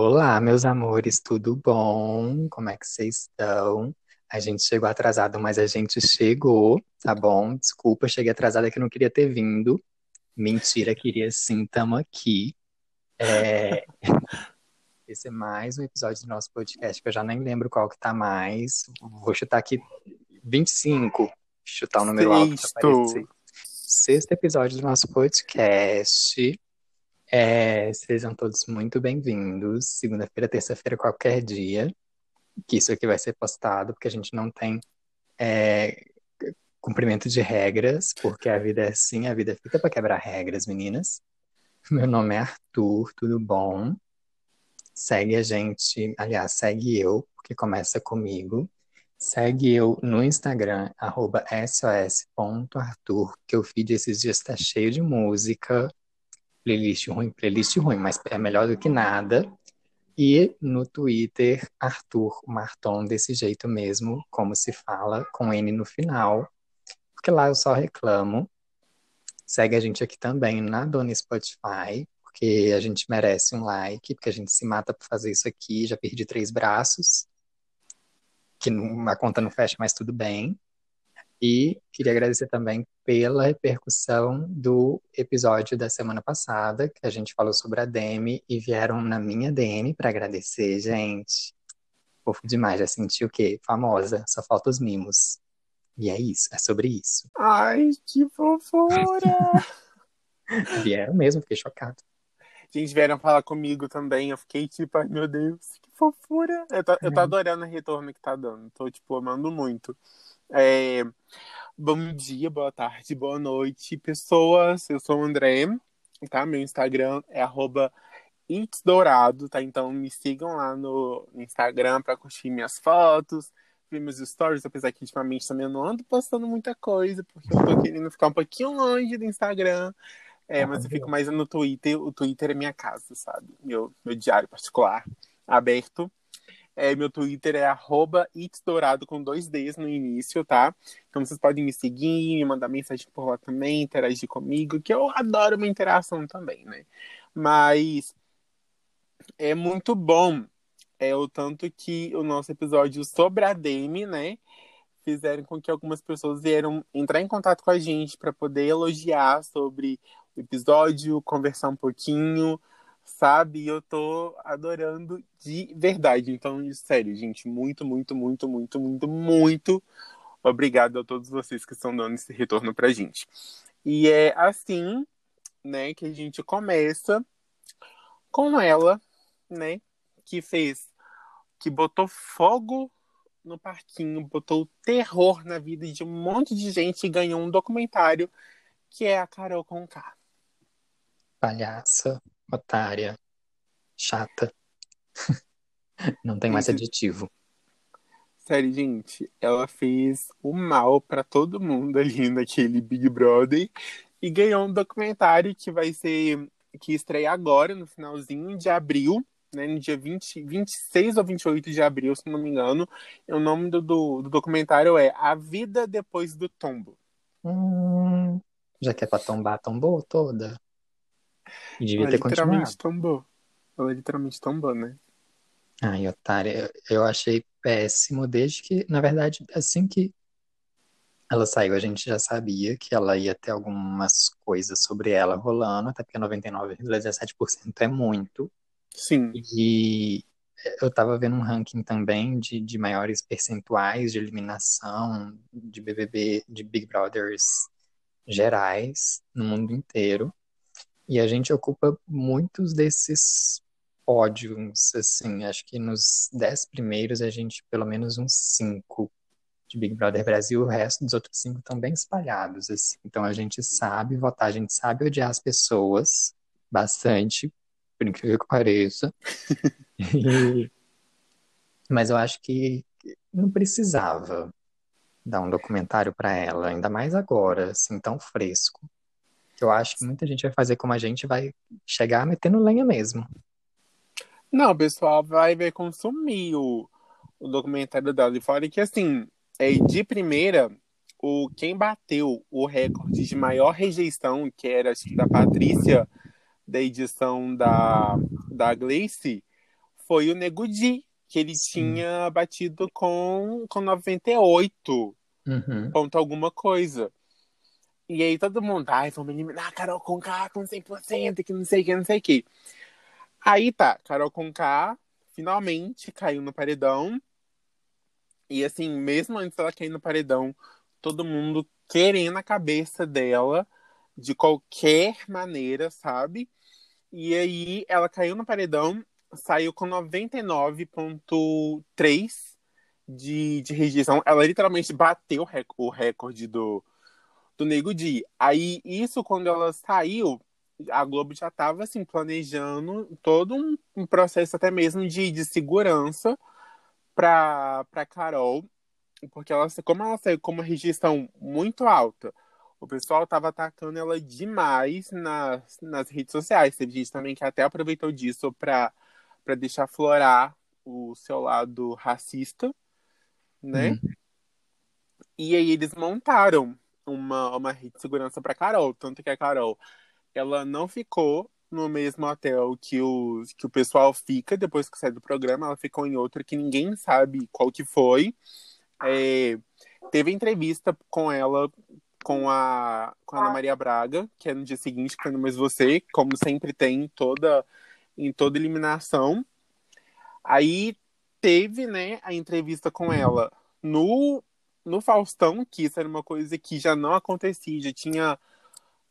Olá, meus amores, tudo bom? Como é que vocês estão? A gente chegou atrasado, mas a gente chegou, tá bom? Desculpa, cheguei atrasada que não queria ter vindo. Mentira, queria sim, tamo aqui. É... Esse é mais um episódio do nosso podcast, que eu já nem lembro qual que tá mais. Vou chutar aqui 25. Chutar o número alto pra aparecer. Sexto episódio do nosso podcast. É, sejam todos muito bem-vindos. Segunda-feira, terça-feira, qualquer dia. Que isso aqui vai ser postado, porque a gente não tem é, cumprimento de regras, porque a vida é assim, a vida fica para quebrar regras, meninas. Meu nome é Arthur, tudo bom? Segue a gente, aliás, segue eu, porque começa comigo. Segue eu no Instagram, sos.arthur, que o feed esses dias está cheio de música playlist ruim, playlist ruim, mas é melhor do que nada. E no Twitter, Arthur Marton, desse jeito mesmo, como se fala, com N no final, porque lá eu só reclamo. Segue a gente aqui também na Dona Spotify, porque a gente merece um like, porque a gente se mata para fazer isso aqui. Já perdi três braços, que a conta não fecha, mas tudo bem. E queria agradecer também pela repercussão do episódio da semana passada, que a gente falou sobre a Demi e vieram na minha DM para agradecer, gente. Fofo demais, já senti o quê? Famosa, só falta os mimos. E é isso, é sobre isso. Ai, que fofura! vieram mesmo, fiquei chocado. Gente, vieram falar comigo também. Eu fiquei tipo, ai meu Deus, que fofura. Eu tô, eu tô adorando o retorno que tá dando. Tô, tipo, amando muito. É... Bom dia, boa tarde, boa noite, pessoas. Eu sou o André, tá? Meu Instagram é arroba Dourado, tá? Então me sigam lá no Instagram para curtir minhas fotos, ver meus stories, apesar que ultimamente também eu não ando postando muita coisa, porque eu tô querendo ficar um pouquinho longe do Instagram. É, mas eu fico mais no Twitter. O Twitter é minha casa, sabe? Meu, meu diário particular aberto. É, meu Twitter é arroba itsdourado com dois Ds no início, tá? Então vocês podem me seguir, me mandar mensagem por lá também, interagir comigo, que eu adoro uma interação também, né? Mas é muito bom é o tanto que o nosso episódio sobre a Demi, né? Fizeram com que algumas pessoas vieram entrar em contato com a gente para poder elogiar sobre o episódio, conversar um pouquinho, sabe? E eu tô adorando de verdade. Então, sério, gente, muito, muito, muito, muito, muito, muito obrigado a todos vocês que estão dando esse retorno pra gente. E é assim, né, que a gente começa com ela, né, que fez, que botou fogo no parquinho, botou terror na vida de um monte de gente e ganhou um documentário que é a Carol Conká. Palhaça otária, chata. Não tem mais adjetivo. Sério, gente, ela fez o mal para todo mundo ali naquele Big Brother e ganhou um documentário que vai ser que estreia agora, no finalzinho de abril, né, no dia 20, 26 ou 28 de abril, se não me engano. E o nome do, do, do documentário é A Vida Depois do Tombo. Hum, já que é pra tombar, tombou toda. E devia Ela ter literalmente continuado. tombou. Ela literalmente tombou, né? Ai, otária, eu, eu achei péssimo desde que, na verdade, assim que ela saiu, a gente já sabia que ela ia ter algumas coisas sobre ela rolando, até porque 99,17% é muito. Sim. E eu tava vendo um ranking também de, de maiores percentuais de eliminação de BBB, de Big Brothers gerais no mundo inteiro. E a gente ocupa muitos desses pódios, assim, acho que nos dez primeiros a gente pelo menos uns cinco de Big Brother Brasil, o resto dos outros cinco estão bem espalhados, assim. Então a gente sabe votar, a gente sabe odiar as pessoas bastante, por incrível que pareça. E- Mas eu acho que não precisava dar um documentário para ela, ainda mais agora, assim, tão fresco. Eu acho que muita gente vai fazer como a gente, vai chegar metendo lenha mesmo. Não, o pessoal vai ver consumir o, o documentário dela. E fora que, assim, é, de primeira, o, quem bateu o recorde de maior rejeição, que era acho que da Patrícia, da edição da, da Gleice, foi o Nego Di, que ele Sim. tinha batido com, com 98 uhum. ponto alguma coisa. E aí todo mundo, ai, vamos eliminar a Carol com K com 100%, que não sei o que, não sei o que. Aí tá, Carol com K finalmente caiu no paredão. E assim, mesmo antes dela cair no paredão, todo mundo querendo a cabeça dela de qualquer maneira, sabe? E aí ela caiu no paredão, saiu com 99,3 de, de rejeição. Ela literalmente bateu o recorde do, do Nego Di. Aí, isso quando ela saiu, a Globo já estava assim, planejando todo um, processo até mesmo de, de segurança para Carol, porque ela, como ela saiu com uma rejeição muito alta, o pessoal estava atacando ela demais nas, nas redes sociais. Teve gente também que até aproveitou disso para deixar florar o seu lado racista, né? Hum. E aí eles montaram uma, uma rede de segurança para Carol, tanto que a Carol ela não ficou no mesmo hotel que o, que o pessoal fica depois que sai do programa, ela ficou em outro que ninguém sabe qual que foi. É, teve entrevista com ela, com a, com a Ana Maria Braga, que é no dia seguinte, que foi no Mês Você, como sempre tem em toda, em toda eliminação. Aí teve, né, a entrevista com ela no, no Faustão, que isso era uma coisa que já não acontecia, já tinha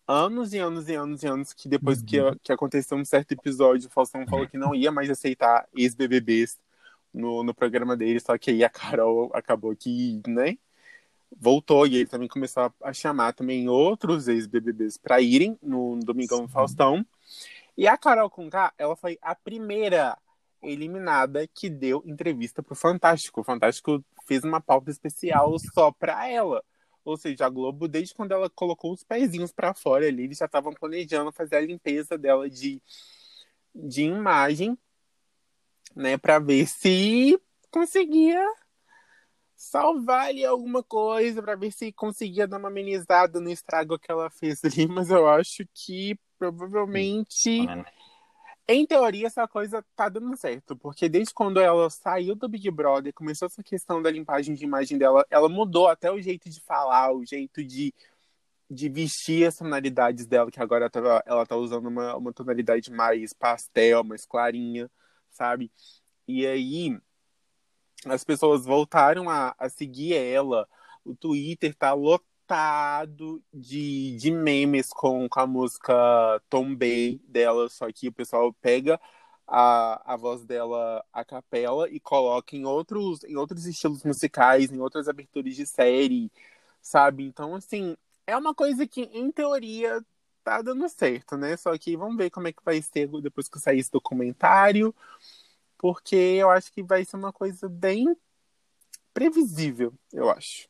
anos e anos e anos e anos que depois uhum. que, que aconteceu um certo episódio, o Faustão falou que não ia mais aceitar ex-BBBs no, no programa dele, só que aí a Carol acabou que, né, voltou e ele também começou a, a chamar também outros ex-BBBs para irem no Domingão Sim. Faustão. E a Carol Conká, ela foi a primeira eliminada que deu entrevista pro Fantástico. O Fantástico fez uma pauta especial só para ela. Ou seja, a Globo, desde quando ela colocou os pezinhos para fora ali, eles já estavam planejando fazer a limpeza dela de, de imagem, né, para ver se conseguia salvar ali alguma coisa, para ver se conseguia dar uma amenizada no estrago que ela fez ali, mas eu acho que provavelmente em teoria, essa coisa tá dando certo, porque desde quando ela saiu do Big Brother, começou essa questão da limpagem de imagem dela, ela mudou até o jeito de falar, o jeito de, de vestir as tonalidades dela, que agora tá, ela tá usando uma, uma tonalidade mais pastel, mais clarinha, sabe? E aí, as pessoas voltaram a, a seguir ela, o Twitter tá lotado lotado de, de memes com, com a música Tombei dela, só que o pessoal pega a, a voz dela a capela e coloca em outros, em outros estilos musicais, em outras aberturas de série, sabe? Então, assim, é uma coisa que, em teoria, tá dando certo, né? Só que vamos ver como é que vai ser depois que sair esse documentário, porque eu acho que vai ser uma coisa bem previsível, eu acho.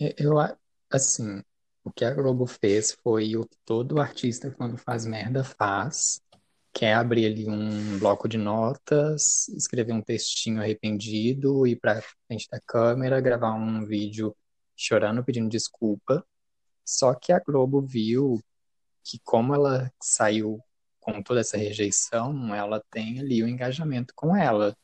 Eu, assim, o que a Globo fez foi o que todo artista, quando faz merda, faz. Que é abrir ali um bloco de notas, escrever um textinho arrependido, ir pra frente da câmera, gravar um vídeo chorando, pedindo desculpa. Só que a Globo viu que como ela saiu com toda essa rejeição, ela tem ali o engajamento com ela.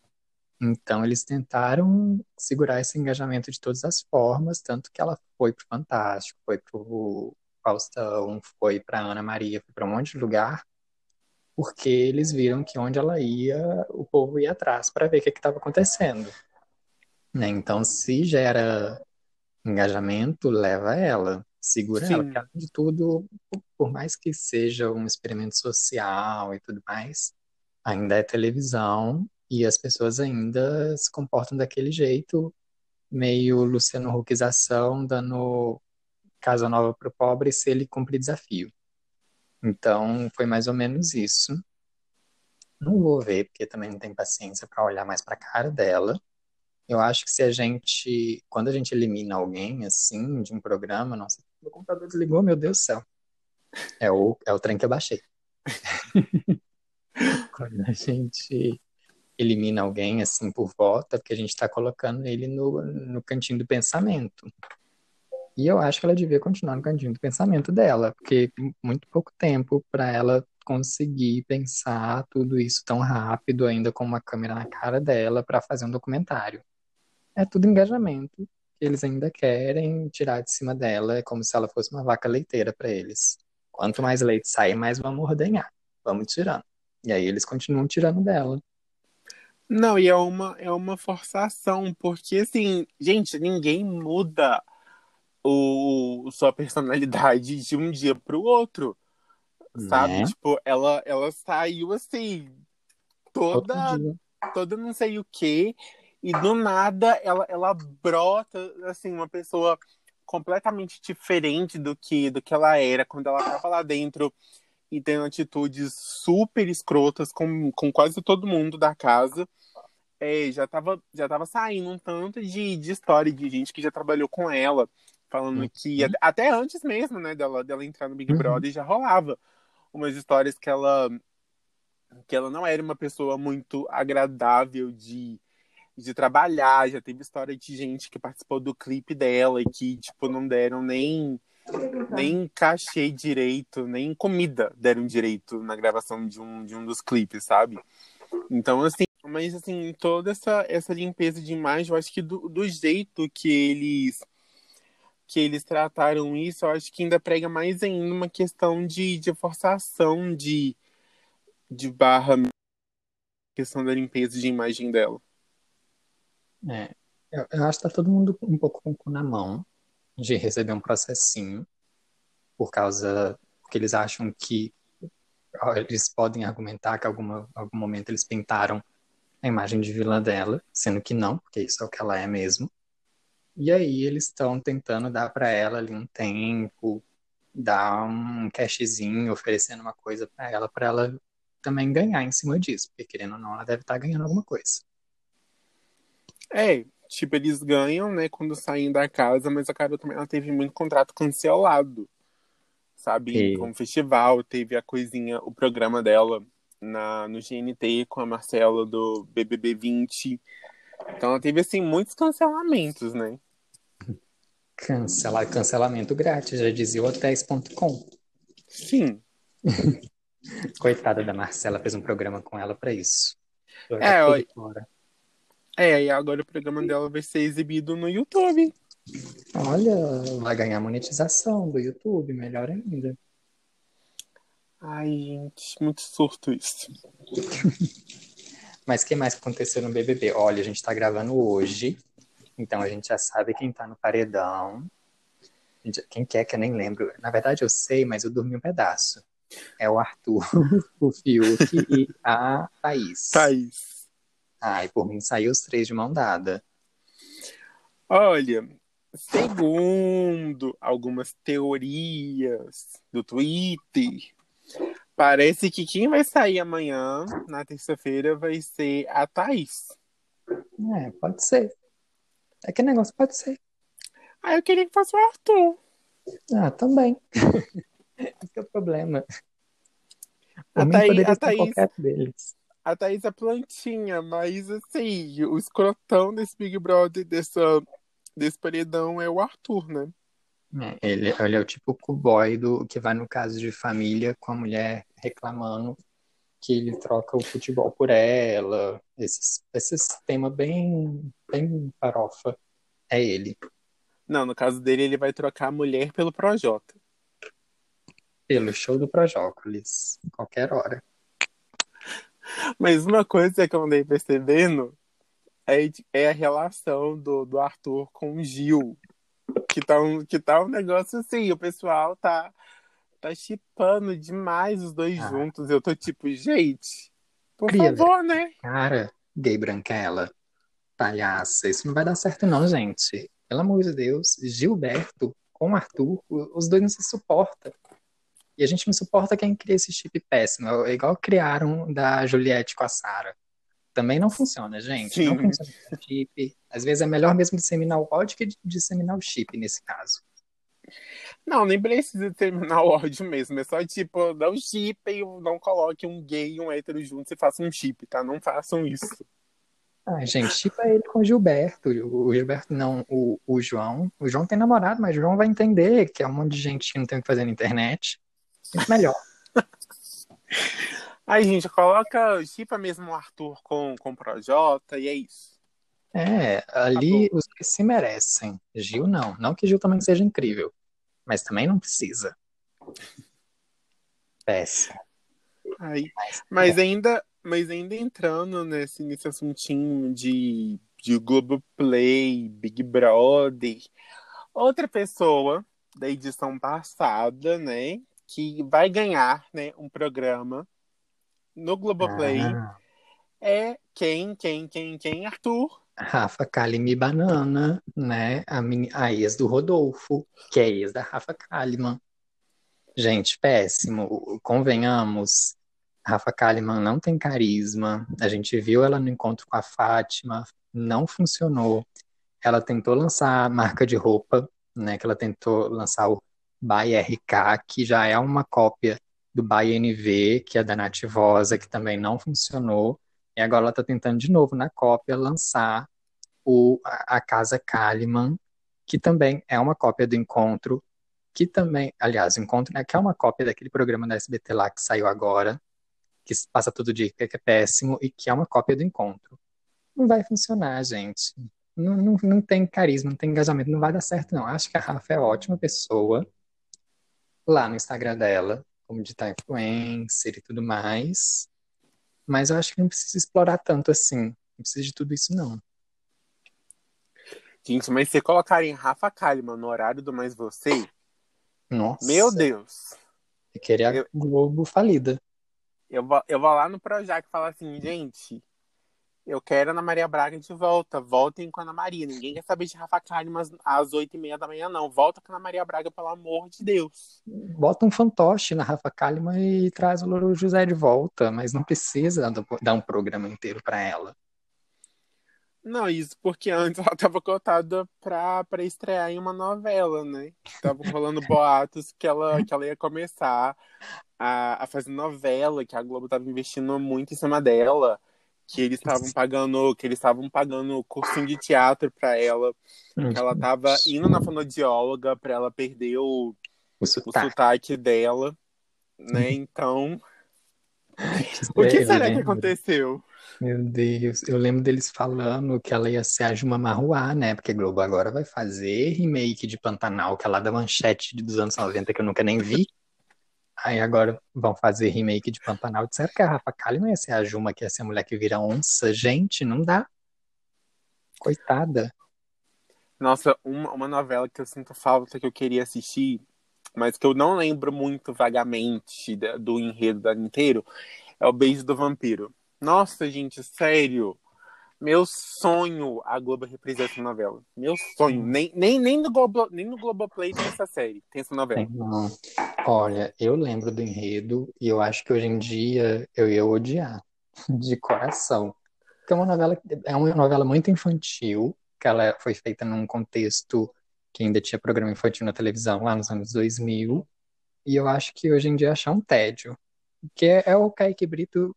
Então, eles tentaram segurar esse engajamento de todas as formas, tanto que ela foi pro Fantástico, foi pro Faustão, foi pra Ana Maria, foi pra um monte de lugar, porque eles viram que onde ela ia, o povo ia atrás para ver o que estava acontecendo. Né? Então, se gera engajamento, leva ela, segura Sim. ela, porque além de tudo, por mais que seja um experimento social e tudo mais, ainda é televisão e as pessoas ainda se comportam daquele jeito, meio Luciano Huckização, dando casa nova para o pobre se ele cumprir desafio. Então, foi mais ou menos isso. Não vou ver, porque também não tem paciência para olhar mais para a cara dela. Eu acho que se a gente, quando a gente elimina alguém assim de um programa, nossa, meu computador desligou, meu Deus do céu. É o, é o trem que eu baixei. quando a gente elimina alguém assim por volta, porque a gente está colocando ele no, no cantinho do pensamento. E eu acho que ela devia continuar no cantinho do pensamento dela, porque muito pouco tempo para ela conseguir pensar tudo isso tão rápido, ainda com uma câmera na cara dela, para fazer um documentário. É tudo engajamento que eles ainda querem tirar de cima dela, é como se ela fosse uma vaca leiteira para eles. Quanto mais leite sair, mais vamos ordenhar. Vamos tirando. E aí eles continuam tirando dela. Não, e é uma, é uma forçação, porque assim, gente, ninguém muda o, sua personalidade de um dia pro outro. Sabe? Né? Tipo, ela, ela saiu assim, toda, toda não sei o quê, e do nada ela, ela brota, assim, uma pessoa completamente diferente do que, do que ela era quando ela tava lá dentro e tendo atitudes super escrotas com, com quase todo mundo da casa. É, já tava, já tava saindo um tanto de, de história de gente que já trabalhou com ela, falando Uhum. que até, antes mesmo, né, dela, dela entrar no Big Uhum. Brother, já rolava umas histórias que ela que ela não era uma pessoa muito agradável de, de trabalhar, já teve história de gente que participou do clipe dela e que, tipo, não deram nem nem cachê direito, nem comida deram direito na gravação de um, de um dos clipes, sabe? Então, assim, mas assim, toda essa, essa limpeza de imagem, eu acho que do, do jeito que eles que eles trataram isso, eu acho que ainda prega mais ainda uma questão de, de forçação de, de barra questão da limpeza de imagem dela. É, eu, eu acho que tá todo mundo um pouco com o cu na mão de receber um processinho por causa porque eles acham que eles podem argumentar que alguma algum momento eles pintaram a imagem de vilã dela, sendo que não, porque isso é o que ela é mesmo. E aí eles estão tentando dar para ela ali um tempo, dar um cashzinho, oferecendo uma coisa para ela, para ela também ganhar em cima disso, porque querendo ou não, ela deve estar ganhando alguma coisa. É, tipo, eles ganham, né, quando saem da casa, mas a Carol também ela teve muito contrato cancelado, sabe? Com o festival, teve a coisinha, o programa dela na, no GNT com a Marcela do BBB 20. Então ela teve, assim, muitos cancelamentos, né? Cancelar cancelamento grátis, já dizia o hotéis.com. Sim. Coitada da Marcela, fez um programa com ela pra isso. Joga É, fora. É, e agora o programa dela vai ser exibido no YouTube. Olha, vai ganhar monetização do YouTube, melhor ainda. Ai, gente, muito surto isso. Mas o que mais aconteceu no BBB? Olha, a gente tá gravando hoje, então a gente já sabe quem tá no paredão. Quem que é que eu nem lembro. Na verdade eu sei, mas eu dormi um pedaço. É o Arthur, o Fiuk e a Thaís. Thaís. Ai, por mim saiu os três de mão dada. Olha, segundo algumas teorias do Twitter, parece que quem vai sair amanhã, na terça-feira, vai ser a Thaís. É, pode ser. É que negócio pode ser. Ah, eu queria que fosse o Arthur. Ah, também. Esse é o problema. A Thaís- poderia a Thaís- qualquer deles. A Thaís é plantinha, mas assim, o escrotão desse Big Brother, dessa, desse paredão, é o Arthur, né? É, ele, ele é o tipo boy do que vai no caso de família com a mulher reclamando que ele troca o futebol por ela. Esses, esses temas bem, bem farofa. É ele. Não, no caso dele, ele vai trocar a mulher pelo Projota. Pelo show do Projócolis. Qualquer hora. Mas uma coisa que eu andei percebendo é, é a relação do, do Arthur com o Gil. Que tá, um, que tá um negócio assim, o pessoal tá tá chipando demais os dois Ah. juntos. Eu tô tipo, gente, por Cria, favor, né? Cara, gay branquela, palhaça, isso não vai dar certo não, gente. Pelo amor de Deus, Gilberto com Arthur, os dois não se suportam. E a gente não suporta quem cria esse chip péssimo. É igual criaram da Juliette com a Sarah. Também não funciona, gente. Não Sim. funciona esse chip. Às vezes é melhor mesmo disseminar o ódio que disseminar o chip nesse caso. Não, nem precisa terminar o ódio mesmo. É só tipo, não chipem, não coloquem um gay e um hétero juntos e façam um chip, tá? Não façam isso. Ai, gente, chipa ele com o Gilberto. O Gilberto não, o, o João. O João tem namorado, mas o João vai entender que é um monte de gente que não tem o que fazer na internet. Muito melhor. Aí, gente, coloca, chipa mesmo o Arthur com, com o Projota e é isso. É, ali os que se merecem. Gil não. Não que Gil também seja incrível. Mas também não precisa. Péssimo. Aí, mas ainda, mas ainda entrando nesse, nesse assuntinho de, de Globoplay, Big Brother, outra pessoa da edição passada, né, que vai ganhar, né, um programa no Globoplay Ah, é quem, quem, quem, quem? Arthur. Rafa Kalimann e Banana, né? A, meni- a ex do Rodolfo, que é ex da Rafa Kalimann. Gente, péssimo. Convenhamos, Rafa Kalimann não tem carisma. A gente viu ela no encontro com a Fátima, não funcionou. Ela tentou lançar a marca de roupa, né? Que ela tentou lançar o By RK, que já é uma cópia do By NV, que é da Nativosa, que também não funcionou. E agora ela está tentando de novo na cópia lançar o, a, a Casa Kalimann, que também é uma cópia do Encontro, que também, aliás, o Encontro, né, que é uma cópia daquele programa da SBT lá que saiu agora, que passa todo dia, que é péssimo, e que é uma cópia do Encontro. Não vai funcionar, gente. Não, não, não tem carisma, não tem engajamento, não vai dar certo, não. Acho que a Rafa é ótima pessoa lá no Instagram dela, como digital influencer e tudo mais. Mas eu acho que não precisa explorar tanto assim. Não precisa de tudo isso, não. Gente, mas se colocarem Rafa Kalimann no horário do Mais Você, Nossa, meu Deus. eu queria a Eu- Globo falida. Eu vou, eu vou lá no Projac e falar assim, gente, eu quero Ana Maria Braga de volta. Voltem com a Ana Maria. Ninguém quer saber de Rafa Kalimann às oito e meia da manhã, não. Volta com a Ana Maria Braga, pelo amor de Deus. Bota um fantoche na Rafa Kalimann e traz o Louro José de volta, mas não precisa dar um programa inteiro pra ela. Não, isso porque antes ela tava cotada pra, pra estrear em uma novela, né? Tava rolando boatos que ela, que ela ia começar a, a fazer novela, que a Globo tava investindo muito em cima dela, que eles estavam pagando, que eles estavam pagando cursinho de teatro pra ela, que ela tava indo na fonoaudióloga pra ela perder o, O o sotaque. sotaque dela, né? Então, o que Eu será que lembro. aconteceu? Meu Deus, eu lembro deles falando que ela ia ser a Juma Marruá, né? Porque a Globo agora vai fazer remake de Pantanal, que é lá da Manchete dos anos 90, que eu nunca nem vi. Aí agora vão fazer remake de Pantanal. Disseram que a Rafa Kalimann ia ser a Juma, que ia ser a mulher que vira onça. Gente, não dá. Coitada. Nossa, uma, uma novela que eu sinto falta que eu queria assistir, mas que eu não lembro muito vagamente do enredo inteiro, é o Beijo do Vampiro. Nossa, gente, sério. Meu sonho a Globo representa essa novela. Meu sonho. Nem, nem, nem, no Globo, nem no Globoplay tem essa série, tem essa novela. Não. Olha, eu lembro do enredo e eu acho que hoje em dia eu ia odiar de coração. Porque é uma novela, é uma novela muito infantil, que ela foi feita num contexto que ainda tinha programa infantil na televisão lá nos anos 2000, e eu acho que hoje em dia ia achar um tédio. Que é, é o Kaique Brito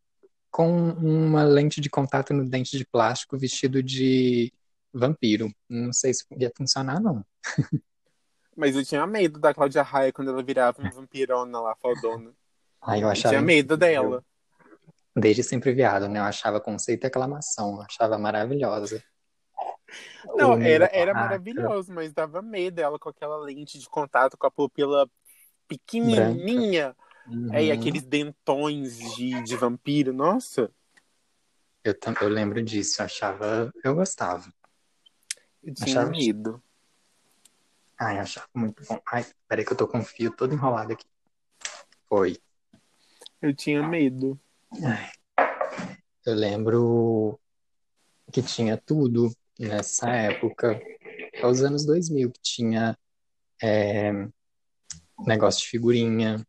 com uma lente de contato no dente de plástico vestido de vampiro. Não sei se ia funcionar, não. Mas eu tinha medo da Cláudia Raia quando ela virava uma vampirona lá, faldona. Aí eu Eu achava tinha medo dela. Desde sempre viado, né? Eu achava conceito e aclamação, eu achava maravilhosa. Não, O era, era maravilhoso, mas dava medo ela com aquela lente de contato com a pupila pequenininha. Uhum. É, e aqueles dentões de, de vampiro. Nossa, Eu, eu lembro disso, eu achava, eu gostava. eu tinha Achava- medo. Ai, eu achava muito bom. Ai, peraí que eu tô com o fio todo enrolado aqui. Foi. Eu tinha medo. Ai. Eu lembro que tinha tudo nessa época, aos anos 2000, que tinha é, negócio de figurinha,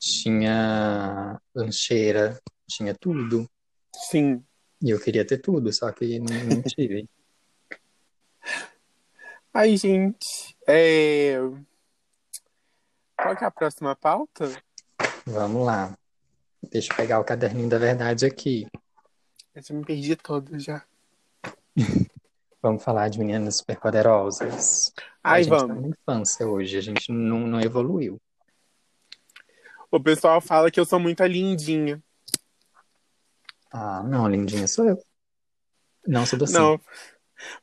tinha lancheira, tinha tudo. Sim. E eu queria ter tudo, só que não, não tive. Ai, gente. É... Qual que é a próxima pauta? Vamos lá. Deixa eu pegar o caderninho da verdade aqui. Eu já me perdi todo já. Vamos falar de meninas superpoderosas. Ai, a gente tá vamos. na infância hoje, a gente não, não evoluiu. O pessoal fala que eu sou muito lindinha. Ah, não, lindinha sou eu. Não sou docinho. Não,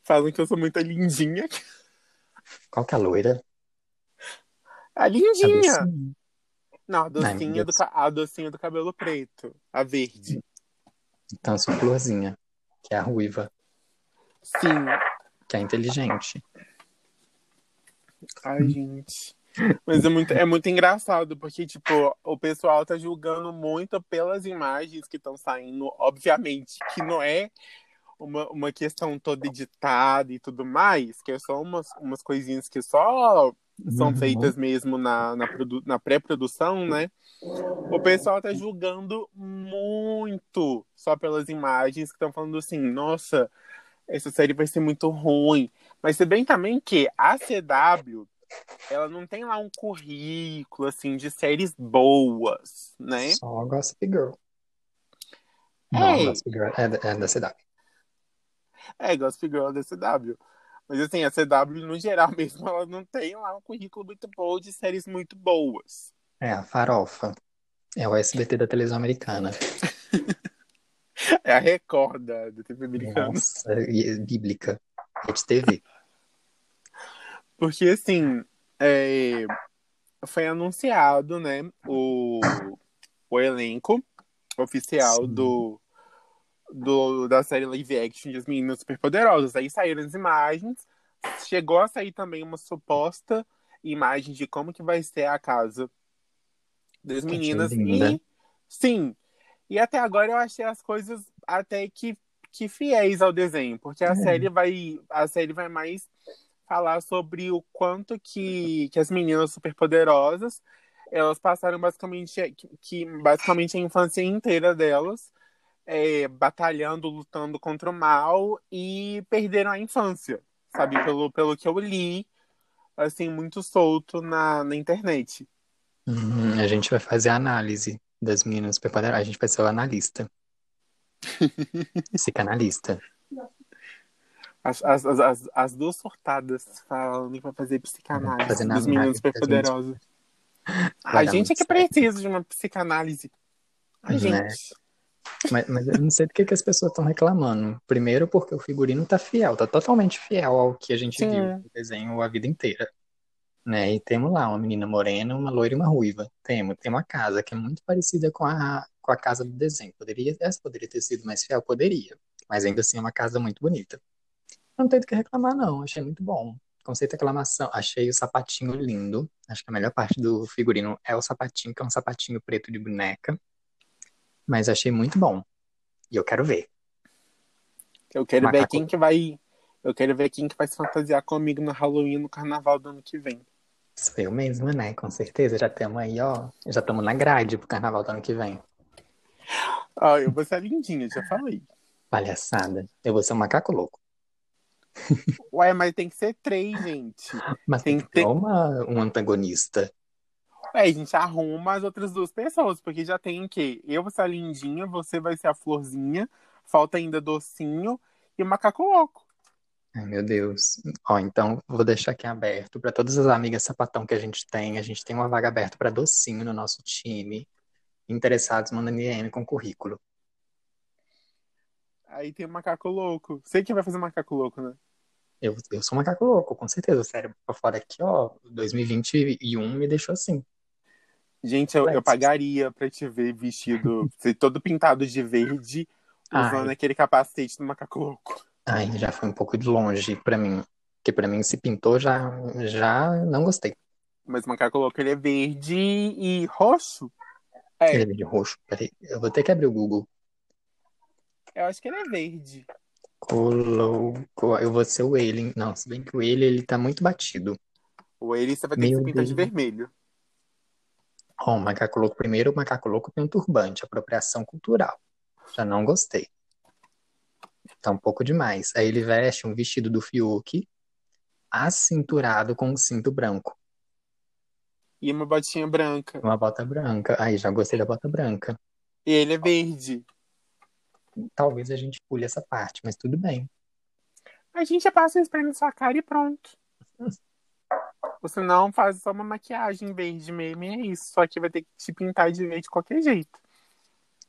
falam que eu sou muito lindinha. Qual que é a loira? A A lindinha. docinha. Não, a Ai, docinha, do, a docinha do cabelo preto. A verde. Então eu sou florzinha, que é a ruiva, Sim. que é inteligente. Ai, gente. Mas é muito, é muito engraçado, porque, tipo, o pessoal tá julgando muito pelas imagens que estão saindo. Obviamente que não é uma, uma questão toda editada e tudo mais, que é só umas, umas coisinhas que só são Uhum. feitas mesmo na, na, na pré-produção, né? O pessoal tá julgando muito só pelas imagens que estão falando assim, nossa, essa série vai ser muito ruim. Mas se bem também que a CW, ela não tem lá um currículo, assim, de séries boas, né? Só Gossip Girl. Não, Ei. Gossip Girl é, da- é da cidade. É, Gossip Girl da CW. Mas assim, a CW, no geral mesmo, ela não tem lá um currículo muito bom de séries muito boas. É a farofa. É o SBT da televisão americana. É a Record da, da TV americana. Nossa, é bíblica. Rede TV. Porque, assim, é, foi anunciado, né, o, o elenco oficial Sim. do, do, da série live action de As Meninas Superpoderosas. Aí saíram as imagens, chegou a sair também uma suposta imagem de como que vai ser a casa das achei meninas. E, sim, e até agora eu achei as coisas até que, que fiéis ao desenho, porque a É. série vai a série vai mais falar sobre o quanto que, que as meninas superpoderosas elas passaram basicamente que, que basicamente a infância inteira delas é, batalhando, lutando contra o mal e perderam a infância, sabe? Pelo, pelo que eu li, assim, muito solto na, na internet. Uhum, a gente vai fazer a análise das meninas superpoderosas. A gente vai ser o analista. Psicanalista. As, as, as, as, as duas surtadas falando vai fazer psicanálise Fazendo dos meninos superpoderosos. A gente é que precisa de uma psicanálise. A Né? gente. Mas, mas eu não sei do que, que as pessoas estão reclamando. Primeiro, porque o figurino tá fiel, tá totalmente fiel ao que a gente Sim. viu no desenho a vida inteira. Né? E temos lá uma menina morena, uma loira e uma ruiva. Temos, tem uma casa que é muito parecida com a, com a casa do desenho. Poderia, essa poderia ter sido mais fiel? Poderia. Mas ainda assim é uma casa muito bonita. Não tem do que reclamar, não. Achei muito bom. Conceito de aclamação. Achei o sapatinho lindo. Acho que a melhor parte do figurino é o sapatinho, que é um sapatinho preto de boneca. Mas achei muito bom. E eu quero ver. Eu quero ver Macaco. quem que vai. Eu quero ver quem que vai se fantasiar comigo no Halloween no carnaval do ano que vem. Sou eu mesma, né? Com certeza. Já temos aí, ó. Já estamos na grade pro carnaval do ano que vem. Ah, eu vou ser lindinha, já falei. Palhaçada. Eu vou ser um macaco louco. Ué, mas tem que ser três, gente. Mas Tem tem que que ter uma, um antagonista. Ué, a gente arruma as outras duas pessoas, porque já tem o quê? Eu vou ser a lindinha, você vai ser a florzinha, falta ainda docinho e o macaco louco. Ai, meu Deus. Ó, então vou deixar aqui aberto para todas as amigas sapatão que a gente tem. A gente tem uma vaga aberta para docinho no nosso time. Interessados, mandam DM com currículo. Aí tem o macaco louco. Sei quem vai fazer o macaco louco, né? Eu, eu sou um macaco louco, com certeza. O cérebro pra fora aqui, ó. 2021 me deixou assim. Gente, eu, eu pagaria pra te ver vestido, todo pintado de verde, usando Ai. aquele capacete do macaco louco. Ai, já foi um pouco de longe pra mim. Porque pra mim, se pintou, já, já não gostei. Mas o macaco louco, ele é verde e roxo. É, Ele é de roxo. Peraí, eu vou ter que abrir o Google. eu acho que ele é verde. Coloco. Eu vou ser o Alien. Não, se bem que o Alien, ele tá muito batido. Ou ele você vai ter que Meu se pintar de Deus. vermelho. Ó, o macaco louco primeiro, o macaco louco tem um turbante, apropriação cultural. Já não gostei. Tá um pouco demais. Aí ele veste um vestido do Fiuk, acinturado com um cinto branco, E uma botinha branca. uma bota branca. Aí já gostei da bota branca. E ele é verde. Talvez a gente pule essa parte, mas tudo bem. A gente passa o spray na sua cara e pronto. Ou se não, faz só uma maquiagem verde mesmo e é isso. Só que vai ter que te pintar de verde de qualquer jeito.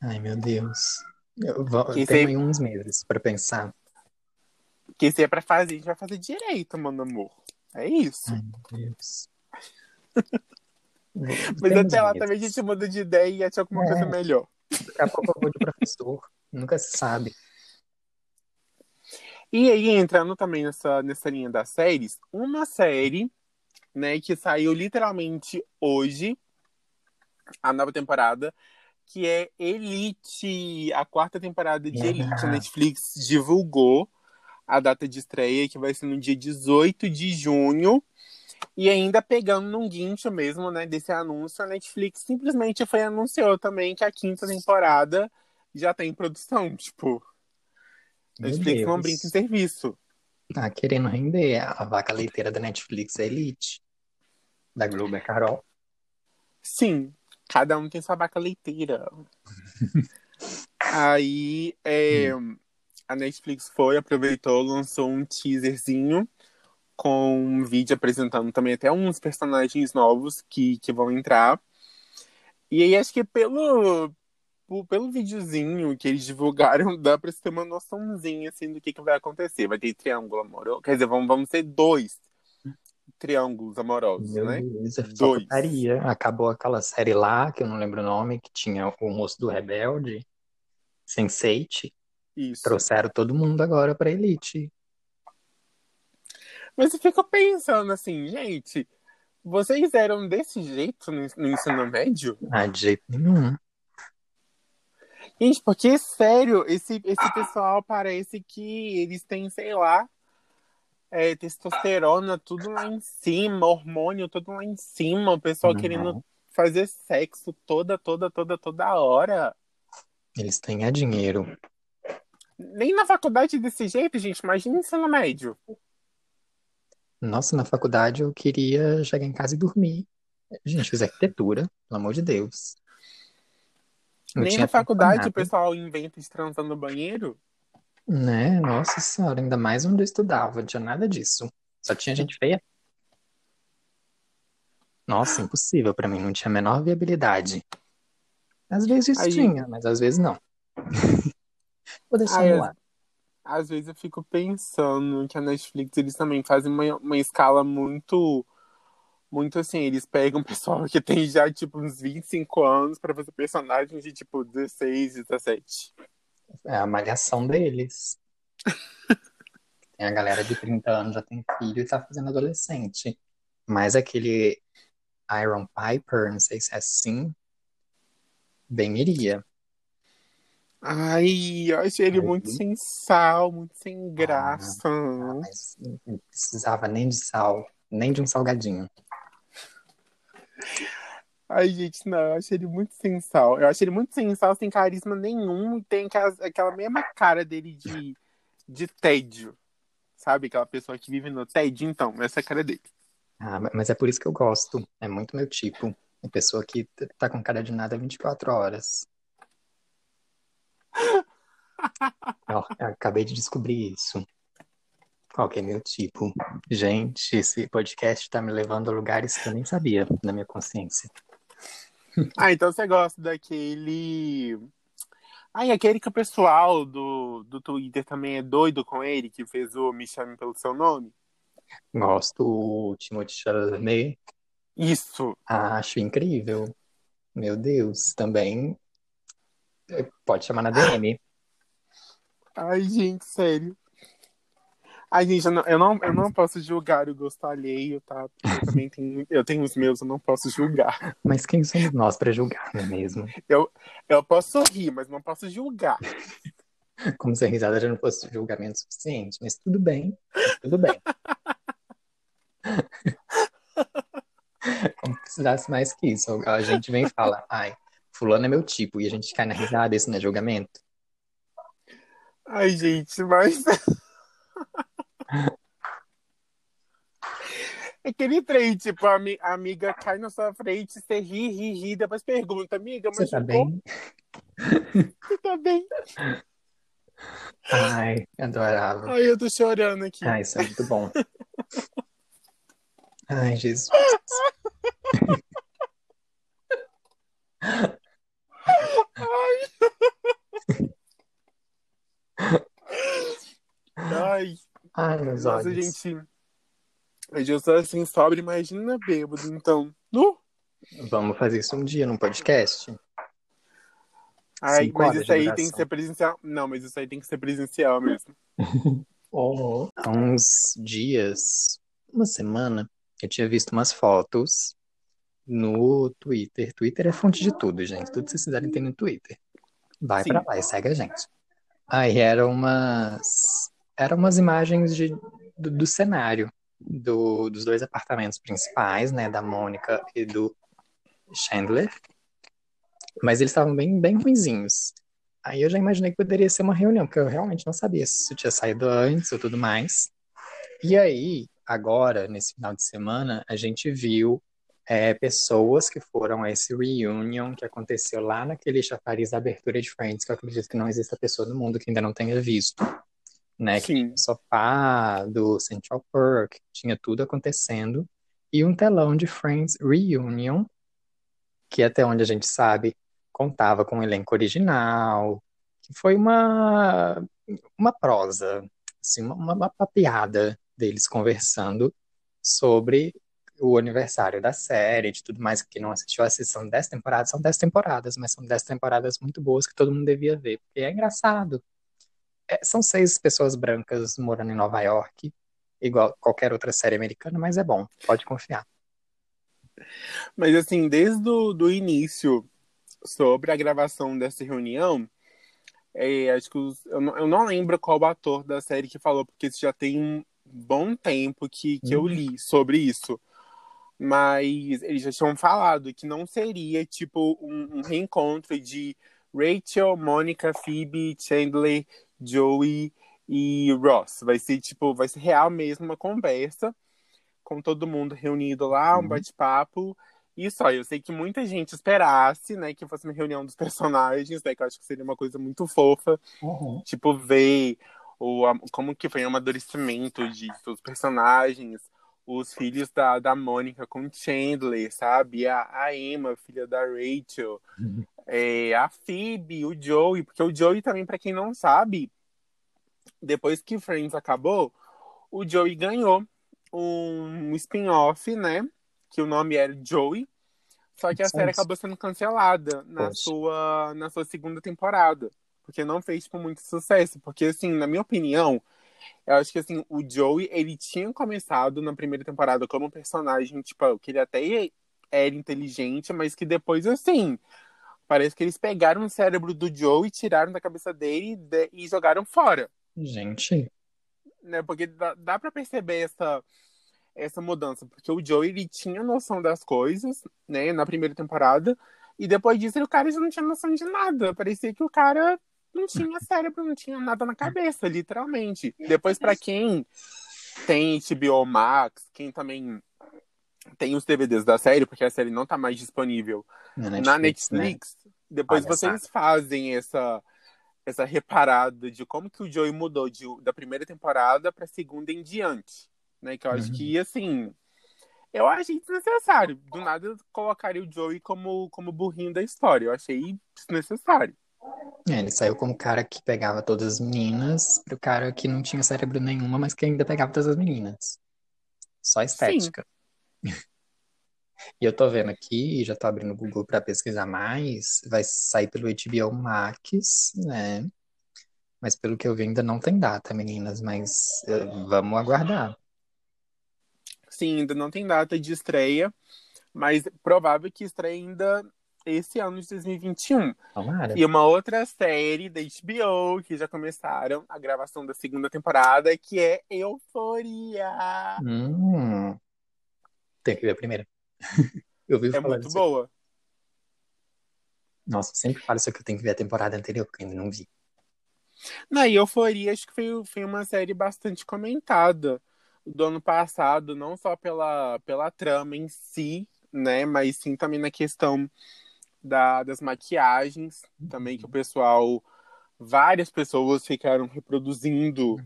Ai, meu Deus. Eu vou, Que tenho uns meses pra pensar. Porque se é pra fazer, a gente vai fazer direito, mano, amor. É isso. Ai, meu Deus. Mas até lá também a gente muda de ideia e acha alguma coisa É. melhor. Daqui a pouco eu vou de professor. Nunca se sabe. E aí, entrando também nessa, nessa linha das séries, uma série, né, que saiu literalmente hoje, a nova temporada, que é Elite, a quarta temporada de Elite. A. Netflix divulgou a data de estreia, que vai ser no dia 18 de junho. E ainda pegando num guincho mesmo, né, desse anúncio, a Netflix simplesmente foi e anunciou também que a quinta temporada já tá em produção. Tipo, Meu Netflix não Deus. brinca em serviço. Tá querendo render. A vaca leiteira da Netflix é Elite. Da Globo é Carol. Sim, cada um tem sua vaca leiteira. Aí é, a Netflix foi, aproveitou, lançou um teaserzinho com um vídeo apresentando também até uns personagens novos que, que vão entrar. E aí acho que pelo, pelo videozinho que eles divulgaram, dá pra você ter uma noçãozinha assim do que, que vai acontecer. Vai ter triângulo amoroso. Quer dizer, vamos, vamos ter dois triângulos amorosos, Meu né? Deus, é Dois. putaria. Acabou aquela série lá, que eu não lembro o nome, que tinha o moço do Rebelde, Sense8. Isso. Trouxeram todo mundo agora pra Elite. Mas eu fico pensando assim, gente, vocês eram desse jeito no, no ensino médio? Ah, de jeito nenhum. Gente, porque, sério, esse, esse pessoal parece que eles têm, sei lá, é, testosterona tudo lá em cima, hormônio tudo lá em cima, o pessoal Uhum. querendo fazer sexo toda, toda, toda, toda hora. Eles têm é dinheiro. Nem na faculdade desse jeito, gente, imagina ensino médio. Nossa, na faculdade eu queria chegar em casa e dormir. Gente, fiz arquitetura, pelo amor de Deus. Não Nem na faculdade nada. o pessoal inventa de transar no banheiro. Né? Nossa senhora, ainda mais onde eu estudava, não tinha nada disso. Só tinha gente feia. Nossa, impossível pra mim, não tinha a menor viabilidade. Às vezes Aí- tinha, mas às vezes não. Vou deixar Ai, no ar. Às vezes eu fico pensando que a Netflix eles também fazem uma, uma escala muito muito assim, eles pegam pessoal que tem já tipo uns 25 anos pra fazer personagens de tipo 16, 17. É a malhação deles. Tem a galera de 30 anos já tem filho e tá fazendo adolescente. Mas aquele Iron Piper, não sei se é assim, bem iria. Ai, eu achei ele Ai, muito sem sal, muito sem graça. Ah, mas não precisava nem de sal, nem de um salgadinho. Ai, gente, não, eu achei ele muito sem sal. Eu achei ele muito sem sal, sem carisma nenhum, e tem aquela, mesma cara dele de, de tédio. Sabe? Aquela pessoa que vive no tédio, então, essa é a cara dele. Ah, mas é por isso que eu gosto. É muito meu tipo. É pessoa que tá com cara de nada 24 horas. Eu acabei de descobrir isso. Qual que é meu tipo? Gente, esse podcast tá me levando a lugares que eu nem sabia na minha consciência. Ah, então você gosta daquele. Ai, aquele que o pessoal do, do Twitter também é doido com ele, que fez o Me Chame Pelo Seu Nome? Gosto o Timothée Chalamet. Isso! Acho incrível. Meu Deus, também pode chamar na DM. Ai, gente, sério. Ai, gente, eu não, eu não, eu não posso julgar o gosto alheio, tá? Eu também tenho, eu tenho os meus, eu não posso julgar. Mas quem somos nós para julgar, não é mesmo? Eu, eu posso rir, mas não posso julgar. Como se a risada já não fosse julgamento suficiente. Mas tudo bem, tudo bem. Como precisasse mais que isso. A gente vem e fala, ai, fulano é meu tipo, e a gente cai na risada, isso não é julgamento? Ai, gente, mas. Aquele trem, tipo, a, ami- a amiga cai na sua frente, você ri, ri, ri, depois pergunta, amiga, Você mas tá julgou? bem? Você tá bem? Ai, adorava. Ai, eu tô chorando aqui. Ah, isso é muito bom. Ai, Jesus. Ai, Ai, meus nossa, olhos. gente. Eu já sou assim, sobre, imagina bêbado, então. Nu! Vamos fazer isso um dia num podcast? Ai, Cinco mas isso aí tem que ser presencial. Não, mas isso aí tem que ser presencial mesmo. Há uns dias, uma semana, eu tinha visto umas fotos no Twitter. Twitter é fonte de tudo, gente. Tudo que vocês quiserem tem no Twitter. Vai pra lá e segue a gente. Aí eram umas, eram umas imagens de, do, do cenário do- dos dois apartamentos principais, né? Da Mônica e do Chandler. Mas eles estavam bem, bem ruinzinhos. Aí eu já imaginei que poderia ser uma reunião, porque eu realmente não sabia se isso tinha saído antes ou tudo mais. E aí, agora, nesse final de semana, a gente viu é, pessoas que foram a esse reunion que aconteceu lá naquele chafariz da abertura de Friends, que eu acredito que não exista pessoa no mundo que ainda não tenha visto. Né? Que Sim. tinha o sofá do Central Park, tinha tudo acontecendo. E um telão de Friends Reunion, que até onde a gente sabe, contava com o elenco original, que foi uma, uma prosa, assim, uma, uma, uma papeada deles conversando sobre o aniversário da série, de tudo mais. Quem não assistiu, assiste, são 10 temporadas, são 10 temporadas, mas são 10 temporadas muito boas que todo mundo devia ver, porque é engraçado. É, são seis pessoas brancas morando em Nova York, igual qualquer outra série americana, mas é bom, pode confiar. Mas assim, desde o do início, sobre a gravação dessa reunião, é, acho que os- eu, não, eu não lembro qual ator da série que falou, porque isso já tem um bom tempo que, que eu Uhum. li sobre isso. Mas eles já tinham falado que não seria tipo um, um reencontro de Rachel, Mônica, Phoebe, Chandler, Joey e Ross. Vai ser tipo, vai ser real mesmo uma conversa com todo mundo reunido lá, um Uhum. bate-papo. E só, eu sei que muita gente esperasse, né, que fosse uma reunião dos personagens, né, que eu acho que seria uma coisa muito fofa, tipo, ver o, como que foi o amadurecimento de todos os personagens, os filhos da, da Mônica com Chandler, sabe? A, a Emma, filha da Rachel, é, a Phoebe, o Joey, porque o Joey também, pra quem não sabe, depois que Friends acabou, o Joey ganhou um spin-off, né? Que o nome era Joey. Só que a série acabou sendo cancelada na Poxa. sua, na sua segunda temporada. Porque não fez, tipo, muito sucesso. Porque, assim, na minha opinião, eu acho que, assim, o Joey, ele tinha começado na primeira temporada como um personagem, tipo, que ele até era inteligente, mas que depois, assim, parece que eles pegaram o cérebro do Joey, tiraram da cabeça dele e jogaram fora Gente, né? Porque dá, dá para perceber essa essa mudança, porque o Joey ele tinha noção das coisas, né, na primeira temporada, e depois disso o cara já não tinha noção de nada. Parecia que o cara não tinha cérebro, não tinha nada na cabeça, literalmente. Depois para quem tem HBO Max, quem também tem os DVDs da série, porque a série não tá mais disponível na na Netflix, né? Netflix, depois Olha vocês só. fazem essa essa reparada de como que o Joey mudou de, da primeira temporada pra segunda em diante, né? Que eu acho Uhum. que assim, eu achei desnecessário. Do nada eu colocaria o Joey como como burrinho da história. Eu achei desnecessário. É, ele saiu como o cara que pegava todas as meninas pro cara que não tinha cérebro nenhuma, mas que ainda pegava todas as meninas. Só estética. E eu tô vendo aqui, já tô abrindo o Google pra pesquisar mais, vai sair pelo HBO Max, né? Mas pelo que eu vi ainda não tem data, meninas, mas eh, vamos aguardar. Sim, ainda não tem data de estreia, mas provável que estreie ainda esse ano de 2021. Tomara. E uma outra série da HBO que já começaram a gravação da segunda temporada, que é Euforia. Hum, tem que ver a primeira. Eu vi É muito disso. boa. Nossa, sempre falo isso que eu tenho que ver a temporada anterior, porque eu ainda não vi. Na Euforia, acho que foi, foi uma série bastante comentada do ano passado, não só pela, pela trama em si, né? Mas sim também na questão da, das maquiagens, também que o pessoal, várias pessoas ficaram reproduzindo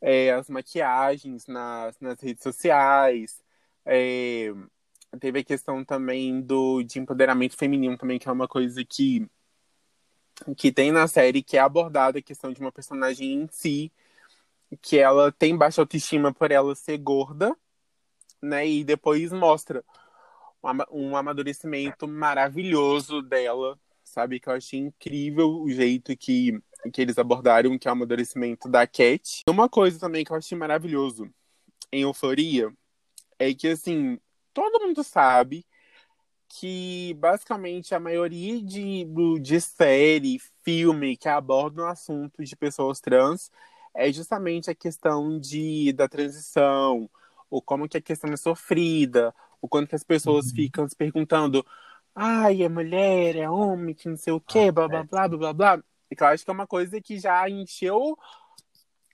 é, as maquiagens nas, nas redes sociais, É, teve a questão também do de empoderamento feminino também, que é uma coisa que que tem na série, que é abordada a questão de uma personagem em si, que ela tem baixa autoestima por ela ser gorda, né? E depois mostra um amadurecimento maravilhoso dela, sabe? Que eu achei incrível o jeito que, que eles abordaram, que é o amadurecimento da Cat. Uma coisa também que eu achei maravilhoso em Euforia é que, assim, todo mundo sabe que basicamente a maioria de, de série, filme que abordam assuntos de pessoas trans é justamente a questão de, da transição, ou como que a questão é sofrida, o quanto que as pessoas uhum. ficam se perguntando ai, é mulher, é homem, que não sei o quê, ah, blá, blá, é. blá, blá, blá, blá. E que eu acho que é uma coisa que já encheu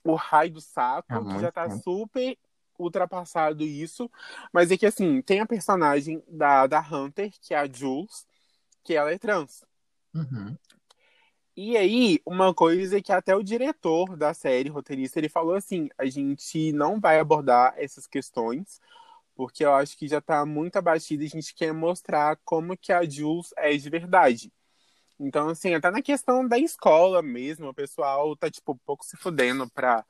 o raio do saco, que já tá tempo. super ultrapassado isso. Mas é que, assim, tem a personagem da, da Hunter, que é a Jules, que ela é trans. Uhum. E aí, uma coisa que até o diretor da série, roteirista, ele falou assim: a gente não vai abordar essas questões, porque eu acho que já tá muito abatida e a gente quer mostrar como que a Jules é de verdade. Então, assim, até na questão da escola mesmo, o pessoal tá, tipo, um pouco se fudendo pra,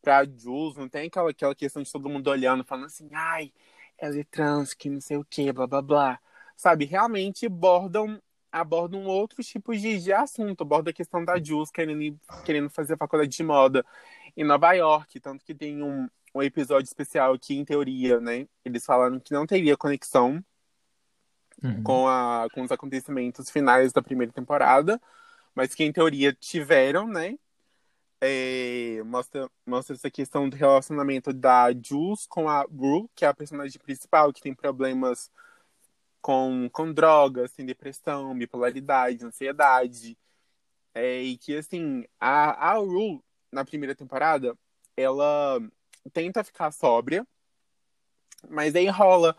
pra Jules, não tem aquela, aquela questão de todo mundo olhando, falando assim, ai, ela é trans, que não sei o que, blá blá blá. Sabe, realmente abordam, abordam outros tipos de, de assunto, abordam a questão da Jules querendo, querendo fazer faculdade de moda em Nova York, tanto que tem um, um episódio especial que, em teoria, né, eles falaram que não teria conexão uhum. com, a, com os acontecimentos finais da primeira temporada, mas que, em teoria, tiveram, né? É, mostra, mostra essa questão do relacionamento da Jules com a Rue, que é a personagem principal, que tem problemas com, com drogas, tem depressão, bipolaridade, ansiedade. É, e que, assim, a, a Rue, na primeira temporada, ela tenta ficar sóbria, mas aí rola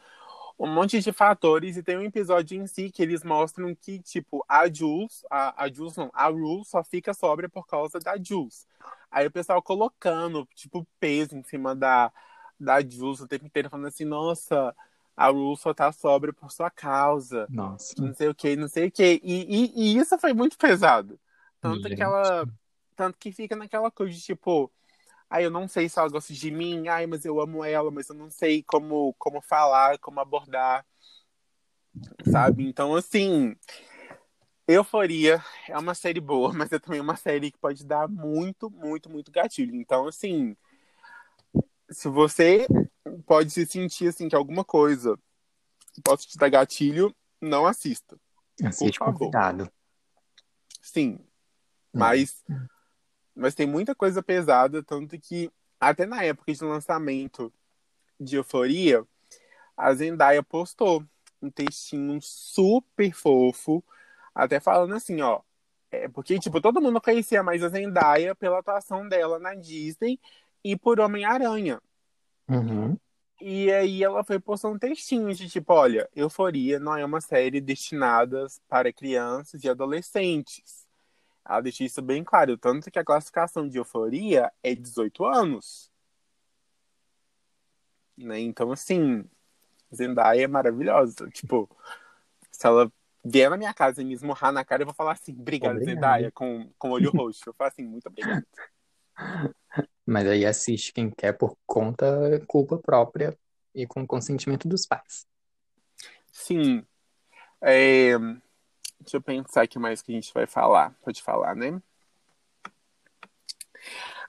um monte de fatores e tem um episódio em si que eles mostram que, tipo, a Jules, a, a Jules não, a Rue só fica sóbria por causa da Jules. Aí o pessoal colocando, tipo, peso em cima da, da Jules o tempo inteiro, falando assim, nossa, a Rue só tá sóbria por sua causa. Nossa. Não sei o que, não sei o que. E, e, e isso foi muito pesado. Tanto Gente. que ela. Tanto que fica naquela coisa de, tipo, Ai, eu não sei se ela gosta de mim. Ai, mas eu amo ela, mas eu não sei como, como falar, como abordar. Sabe? Então, assim. Euforia é uma série boa, mas é também uma série que pode dar muito, muito, muito gatilho. Então, assim. Se você pode se sentir assim que alguma coisa possa te dar gatilho, não assista. Assiste por favor. com cuidado. Sim. Mas hum. Mas tem muita coisa pesada, tanto que até na época de lançamento de Euforia, a Zendaya postou um textinho super fofo, até falando assim, ó. É, porque, tipo, todo mundo conhecia mais a Zendaya pela atuação dela na Disney e por Homem-Aranha. Uhum. E aí ela foi postar um textinho de tipo, olha, Euforia não é uma série destinada para crianças e adolescentes. Ela deixa isso bem claro. Tanto que a classificação de euforia é 18 anos. Né? Então, assim, Zendaya é maravilhosa. Tipo, se ela vier na minha casa e me esmurrar na cara, eu vou falar assim, obrigado. Zendaya, com, com olho roxo. Eu falo assim, muito obrigado. Mas aí assiste quem quer por conta, culpa própria e com consentimento dos pais. Sim. É... Deixa eu pensar que mais que a gente vai falar. Pode falar, né?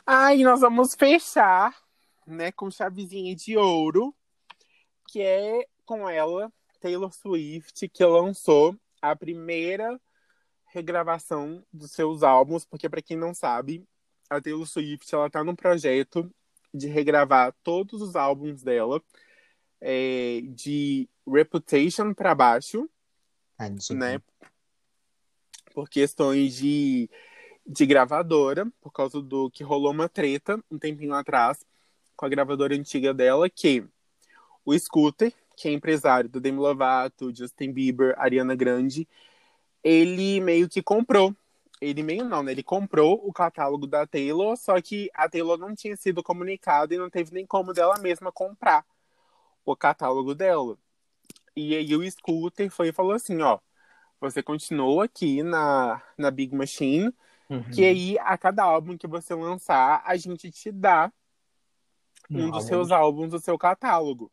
Aí nós vamos fechar, né, com chavezinha de ouro, que é com ela, Taylor Swift, que lançou a primeira regravação dos seus álbuns, porque para quem não sabe, a Taylor Swift ela tá num projeto de regravar todos os álbuns dela é, de Reputation para baixo, né? Por questões de, de gravadora, por causa do que rolou uma treta um tempinho atrás com a gravadora antiga dela, que o Scooter, que é empresário do Demi Lovato, Justin Bieber, Ariana Grande, ele meio que comprou. Ele meio não, né? Ele comprou o catálogo da Taylor, só que a Taylor não tinha sido comunicada e não teve nem como dela mesma comprar o catálogo dela. E aí o Scooter foi e falou assim, ó, você continua aqui na, na Big Machine, Uhum. que aí a cada álbum que você lançar, a gente te dá um Um dos álbum. seus álbuns do seu catálogo.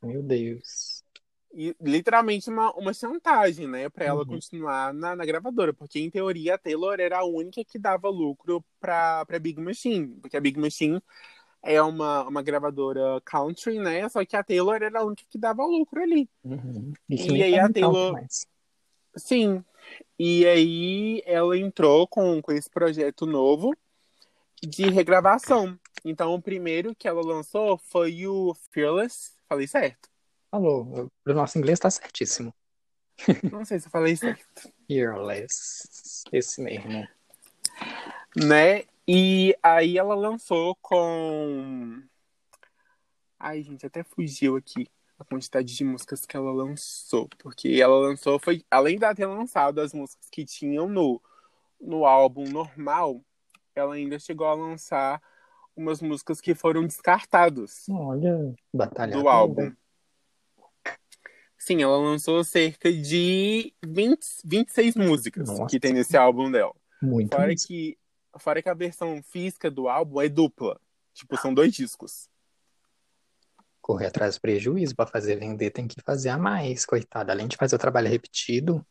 Meu Deus. E literalmente uma, uma chantagem, né, pra ela Uhum. continuar na, na gravadora, porque em teoria a Taylor era a única que dava lucro pra, pra Big Machine, porque a Big Machine é uma, uma gravadora country, né, só que a Taylor era a única que dava lucro ali. Uhum. E, aí a Taylor- mais. Sim. E aí ela entrou com, com esse projeto novo de regravação. Então o primeiro que ela lançou foi o Fearless. Falei certo? Falou, o nosso inglês tá certíssimo. Não sei se eu falei certo. Fearless. Esse mesmo. Né? E aí ela lançou com. Ai, gente, até fugiu aqui a quantidade de músicas que ela lançou. Porque ela lançou, foi. Além de ela ter lançado as músicas que tinham no, no álbum normal, ela ainda chegou a lançar umas músicas que foram descartadas Olha, batalha do álbum. Sim, ela lançou cerca de 20, 26 músicas Nossa. que tem nesse álbum dela. Muito Fora que, fora que a versão física do álbum é dupla. Tipo, são dois discos. Correr atrás do prejuízo pra fazer vender tem que fazer a mais, coitada. Além de fazer o trabalho repetido,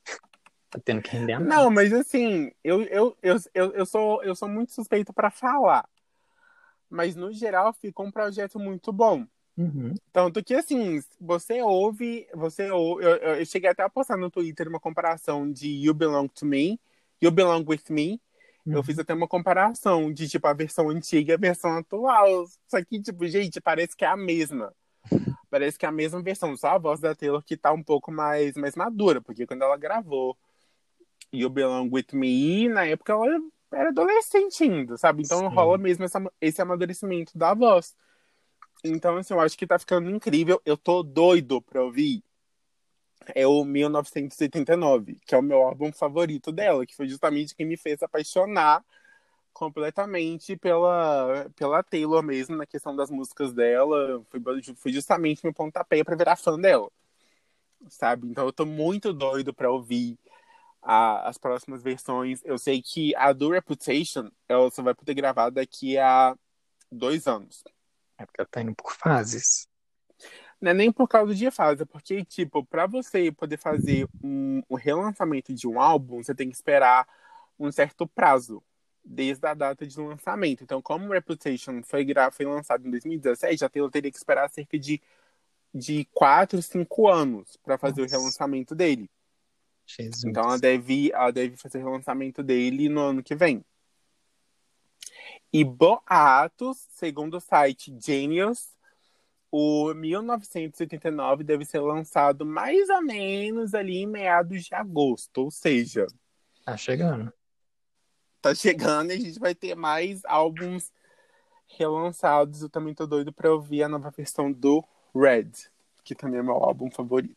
tá tendo que render a mais. Não, mas assim, eu, eu, eu, eu, eu, sou, eu sou muito suspeito pra falar. Mas no geral ficou um projeto muito bom. Uhum. Tanto que assim, você ouve, você ouve, eu, eu- eu cheguei até a postar no Twitter uma comparação de You Belong to Me, You Belong with Me. Eu Uhum. fiz até uma comparação de tipo a versão antiga e a versão atual. Só que, tipo, gente, parece que é a mesma. Parece que é a mesma versão, só a voz da Taylor que tá um pouco mais, mais madura, porque quando ela gravou You Belong With Me, na época ela era adolescente ainda, sabe? Então Sim. rola mesmo essa- esse amadurecimento da voz. Então, assim, eu acho que tá ficando incrível. Eu tô doido pra ouvir. É o 1989, que é o meu álbum favorito dela, que foi justamente quem me fez apaixonar completamente pela, pela Taylor mesmo, na questão das músicas dela. Foi, foi justamente meu pontapé pra virar fã dela. Sabe? Então eu tô muito doido pra ouvir a- as próximas versões. Eu sei que a do Reputation, ela só vai poder gravar daqui a dois anos. É porque ela tá indo por fases. Não é nem por causa de fase, é porque, tipo, pra você poder fazer um, um relançamento de um álbum, você tem que esperar um certo prazo, desde a data de lançamento. Então, como Reputation foi, foi lançado em 2017, a Taylor teria que esperar cerca de, de 4, 5 anos pra fazer Nossa. o relançamento dele. Jesus. Então, ela deve, ela deve fazer o relançamento dele no ano que vem. E boatos, segundo o site Genius, o 1989 deve ser lançado mais ou menos ali em meados de agosto. Ou seja, Tá chegando. Tá chegando e a gente vai ter mais álbuns relançados. Eu também tô doido pra ouvir a nova versão do Red, que também é meu álbum favorito.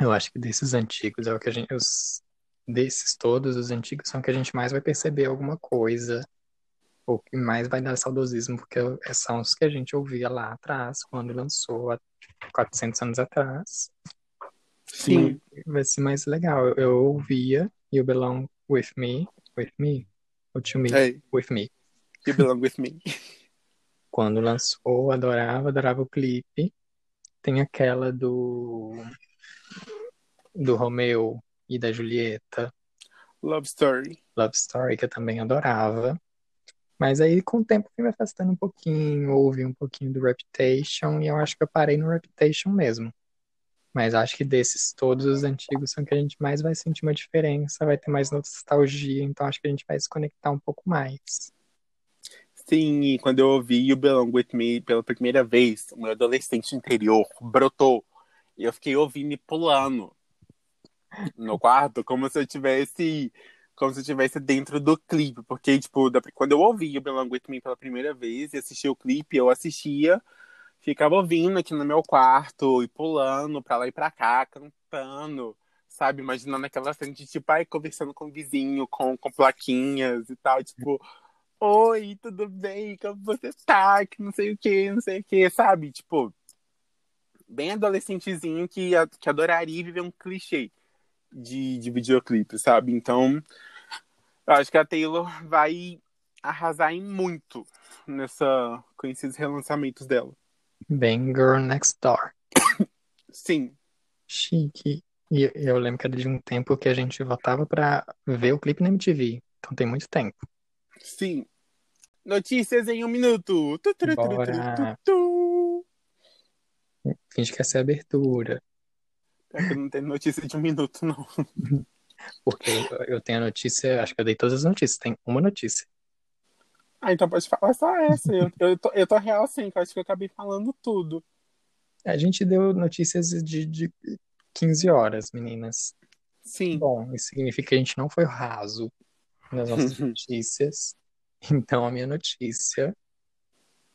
Eu acho que desses antigos é o que a gente. Os, desses todos, os antigos são que a gente mais vai perceber alguma coisa. Ou que mais vai dar saudosismo, porque são os que a gente ouvia lá atrás, quando lançou, há 400 anos atrás. Sim. Vai ser mais legal. Eu, eu ouvia You Belong With Me. With Me? Ou To Me? Hey, With Me. You Belong With Me. Quando lançou, adorava, adorava o clipe. Tem aquela do do Romeu e da Julieta, Love Story. Love Story, que eu também adorava. Mas aí, com o tempo, fui me afastando um pouquinho, ouvi um pouquinho do Reputation, e eu acho que eu parei no Reputation mesmo. Mas acho que desses todos os antigos são que a gente mais vai sentir uma diferença, vai ter mais nostalgia, então acho que a gente vai se conectar um pouco mais. Sim, e quando eu ouvi You Belong With Me pela primeira vez, o meu adolescente interior brotou. E eu fiquei ouvindo e pulando no quarto, como se eu tivesse. Como se eu estivesse dentro do clipe. Porque, tipo, da- quando eu ouvi You Belong With Me pela primeira vez e assisti o clipe, eu assistia, ficava ouvindo aqui no meu quarto e pulando pra lá e pra cá, cantando, sabe? Imaginando aquela de, tipo, ai, conversando com o vizinho, com, com plaquinhas e tal, tipo. Oi, tudo bem? Como você tá? Que não sei o que, não sei o que, sabe? Tipo, bem adolescentezinho que, que adoraria viver um clichê de, de videoclipe, sabe? Então, eu acho que a Taylor vai arrasar em muito nessa, com esses relançamentos dela. Bem Girl Next Door. Sim. Chique. E eu lembro que era de um tempo que a gente voltava pra ver o clipe na MTV. Então tem muito tempo. Sim. Notícias em um minuto. Tu, tu, tu, Bora. Finge que essa é a abertura. tu. É que não tem notícia de um minuto, não. Porque eu, eu tenho a notícia, acho que eu dei todas as notícias. Tem uma notícia. Ah, então pode falar só essa. Eu, eu, tô, eu tô real assim, que eu acho que eu acabei falando tudo. A gente deu notícias de, de 15 horas, meninas. Sim. Bom, isso significa que a gente não foi raso nas nossas notícias. Então, a minha notícia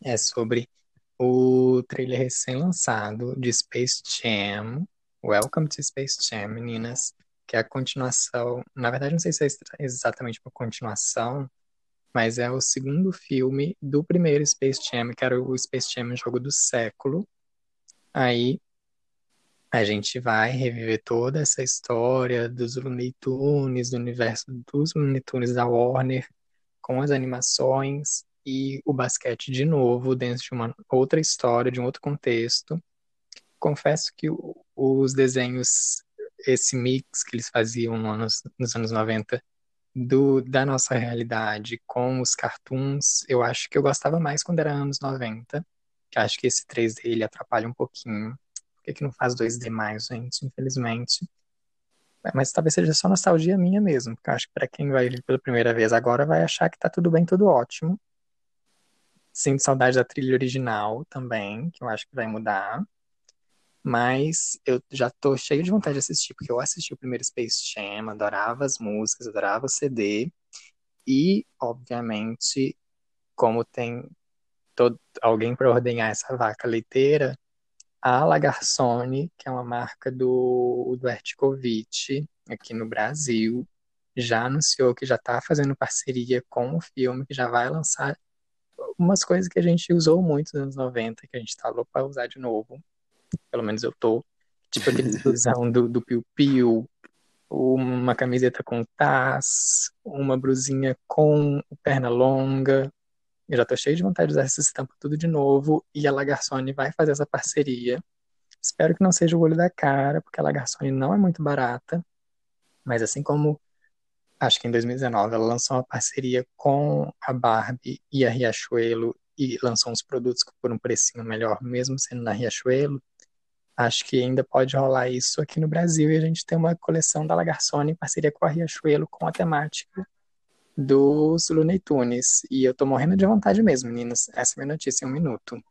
é sobre o trailer recém-lançado de Space Jam. Welcome to Space Jam, meninas. Que é a continuação. Na verdade, não sei se é exatamente uma continuação, mas é o segundo filme do primeiro Space Jam, que era o Space Jam Jogo do Século. Aí a gente vai reviver toda essa história dos Looney Tunes, do universo dos Looney Tunes da Warner, com as animações e o basquete de novo, dentro de uma outra história, de um outro contexto. Confesso que os desenhos, esse mix que eles faziam nos anos 90 do, da nossa realidade com os cartoons, eu acho que eu gostava mais quando era anos 90, que acho que esse 3D ele atrapalha um pouquinho. Por que que não faz 2D mais, gente? Infelizmente. Mas talvez seja só nostalgia minha mesmo, porque eu acho que para quem vai vir pela primeira vez agora vai achar que tá tudo bem, tudo ótimo. Sinto saudade da trilha original também, que eu acho que vai mudar. Mas eu já tô cheio de vontade de assistir, porque eu assisti o primeiro Space Jam, adorava as músicas, adorava o CD. E, obviamente, como tem todo, alguém para ordenhar essa vaca leiteira, a Lagarsone, que é uma marca do, do Ertkovic aqui no Brasil, já anunciou que já está fazendo parceria com o filme, que já vai lançar umas coisas que a gente usou muito nos anos 90, que a gente tá louco para usar de novo. Pelo menos eu tô. Tipo aquele blusão do, do Piu Piu, uma camiseta com taz, uma brusinha com perna longa. Eu já tô cheio de vontade de usar essa estampa tudo de novo. E a Lagarsone vai fazer essa parceria. Espero que não seja o olho da cara, porque a Lagarsone não é muito barata. Mas assim como acho que em 2019 ela lançou uma parceria com a Barbie e a Riachuelo e lançou uns produtos por um precinho melhor, mesmo sendo na Riachuelo. Acho que ainda pode rolar isso aqui no Brasil e a gente tem uma coleção da Lagarsone em parceria com a Riachuelo com a temática dos Looney Tunes. E eu tô morrendo de vontade mesmo, meninas. Essa é a minha notícia em um minuto,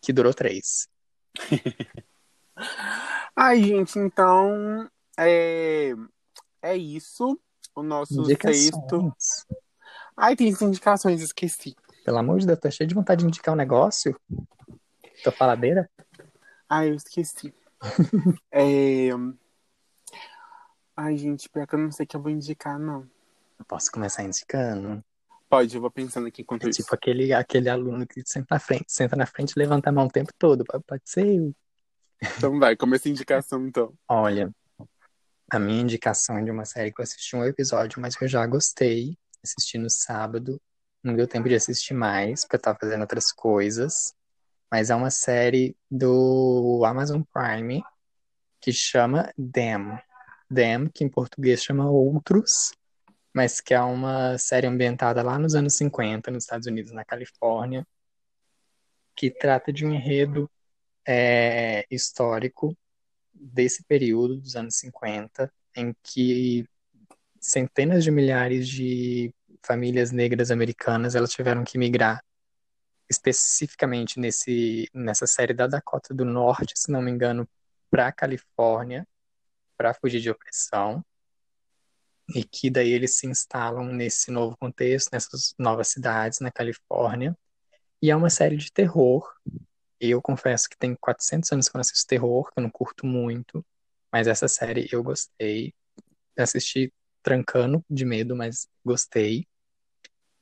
que durou três. Ai, gente, então é, é isso. O nosso sexto. Indicações. Ai, tem indicações, esqueci. Pelo amor de Deus, tô cheio de vontade de indicar um negócio. Tô faladeira? Ai, eu esqueci. é... Ai, gente, pior que eu não sei o que eu vou indicar, não. Eu posso começar indicando. Pode, eu vou pensando aqui enquanto É isso. tipo aquele, aquele aluno que senta na frente, senta na frente e levanta a mão o tempo todo. Pode pode ser eu. Então vai, começa a indicação, então. Olha, a minha indicação é de uma série que eu assisti um episódio, mas que eu já gostei. Assisti no sábado. Não deu tempo de assistir mais, porque eu tava fazendo outras coisas. Mas é uma série do Amazon Prime que chama Them. Them, que em português chama Outros, mas que é uma série ambientada lá nos anos 50, nos Estados Unidos, na Califórnia, que trata de um enredo é, histórico desse período dos anos 50, em que centenas de milhares de famílias negras americanas elas tiveram que migrar especificamente nesse nessa série da Dakota do Norte, se não me engano, para Califórnia para fugir de opressão e que daí eles se instalam nesse novo contexto, nessas novas cidades na Califórnia. E é uma série de terror. Eu confesso que tem 400 anos que eu não assisto terror, que eu não curto muito, mas essa série eu gostei. Assisti trancando de medo, mas gostei.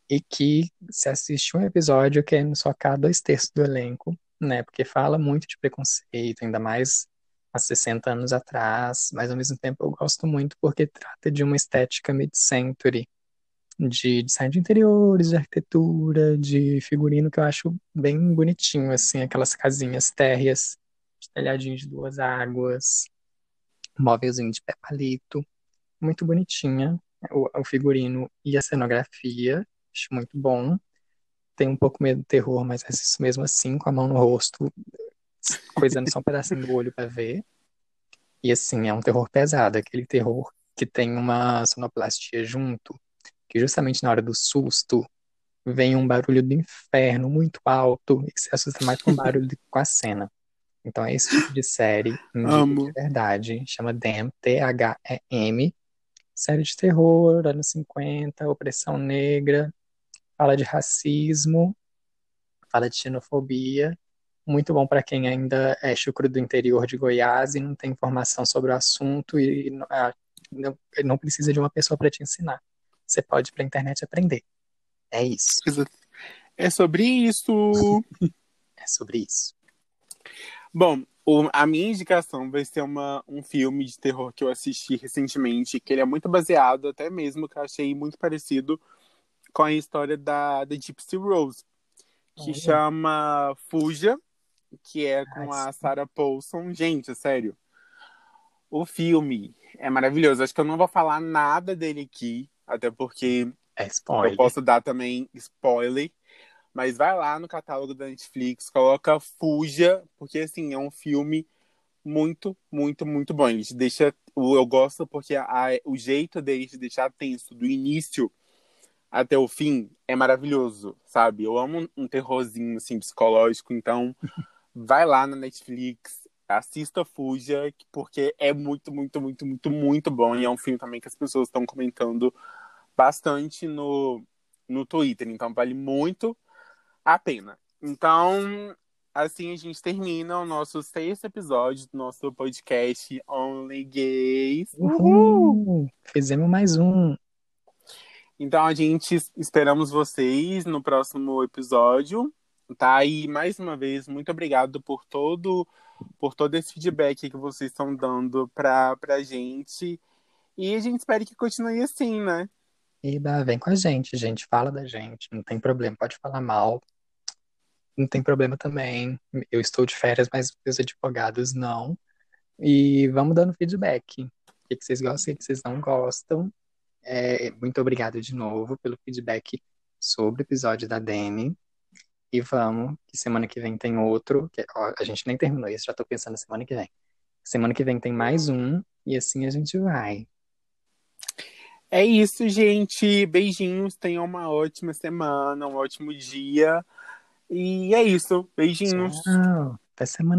E que se assiste um episódio querendo socar dois terços do elenco, né? Porque fala muito de preconceito, ainda mais há 60 anos atrás, mas ao mesmo tempo eu gosto muito porque trata de uma estética mid-century, de design de interiores, de arquitetura, de figurino que eu acho bem bonitinho, assim, aquelas casinhas térreas, de telhadinho de duas águas, móvelzinho de pé palito, muito bonitinha, o, o figurino e a cenografia, acho muito bom. Tem um pouco medo do terror, mas é isso mesmo assim, com a mão no rosto, coisando só um pedacinho do olho para ver. E assim, é um terror pesado, aquele terror que tem uma sonoplastia junto, que justamente na hora do susto vem um barulho do inferno muito alto e que se assusta mais com o barulho do que com a cena. Então é esse tipo de série, de verdade, chama Them, T-H-E-M, série de terror, anos 50, opressão negra, fala de racismo, fala de xenofobia, muito bom para quem ainda é chucro do interior de Goiás e não tem informação sobre o assunto e não, não, não precisa de uma pessoa para te ensinar. Você pode ir para a internet aprender. É isso. É sobre isso. é sobre isso. Bom, o, a minha indicação vai ser uma, um filme de terror que eu assisti recentemente, que ele é muito baseado, até mesmo que eu achei muito parecido com a história da, da Gypsy Rose, que chama Fuja, que é com Ai, a Sarah Paulson. Gente, sério. O filme é maravilhoso. Acho que eu não vou falar nada dele aqui, até porque é spoiler. eu posso dar também spoiler. Mas vai lá no catálogo da Netflix, coloca Fuja, porque assim, é um filme muito, muito, muito bom. Ele deixa. Eu gosto porque a, o jeito dele de deixar tenso do início até o fim é maravilhoso, sabe? Eu amo um terrorzinho assim psicológico, então vai lá na Netflix, assista Fuja, porque é muito, muito, muito, muito, muito bom. E é um filme também que as pessoas estão comentando bastante no, no Twitter, então vale muito a pena. Então, assim a gente termina o nosso sexto episódio do nosso podcast Only Gays. Uhul! Fizemos mais um. Então a gente esperamos vocês no próximo episódio. Tá? E mais uma vez, muito obrigado por todo por todo esse feedback que vocês estão dando pra, pra gente. E a gente espera que continue assim, né? Iba, vem com a gente, gente. Fala da gente. Não tem problema, pode falar mal não tem problema também. Eu estou de férias, mas os advogados não. E vamos dando feedback. O que, vocês gostam, o que vocês não gostam. É, muito obrigado de novo pelo feedback sobre o episódio da Dani. E vamos, que semana que vem tem outro. Que, ó, a gente nem terminou isso, já estou pensando na semana que vem. Semana que vem tem mais um, e assim a gente vai. É isso, gente. Beijinhos. Tenham uma ótima semana, um ótimo dia. E é isso. Beijinhos. Tchau. Até semana.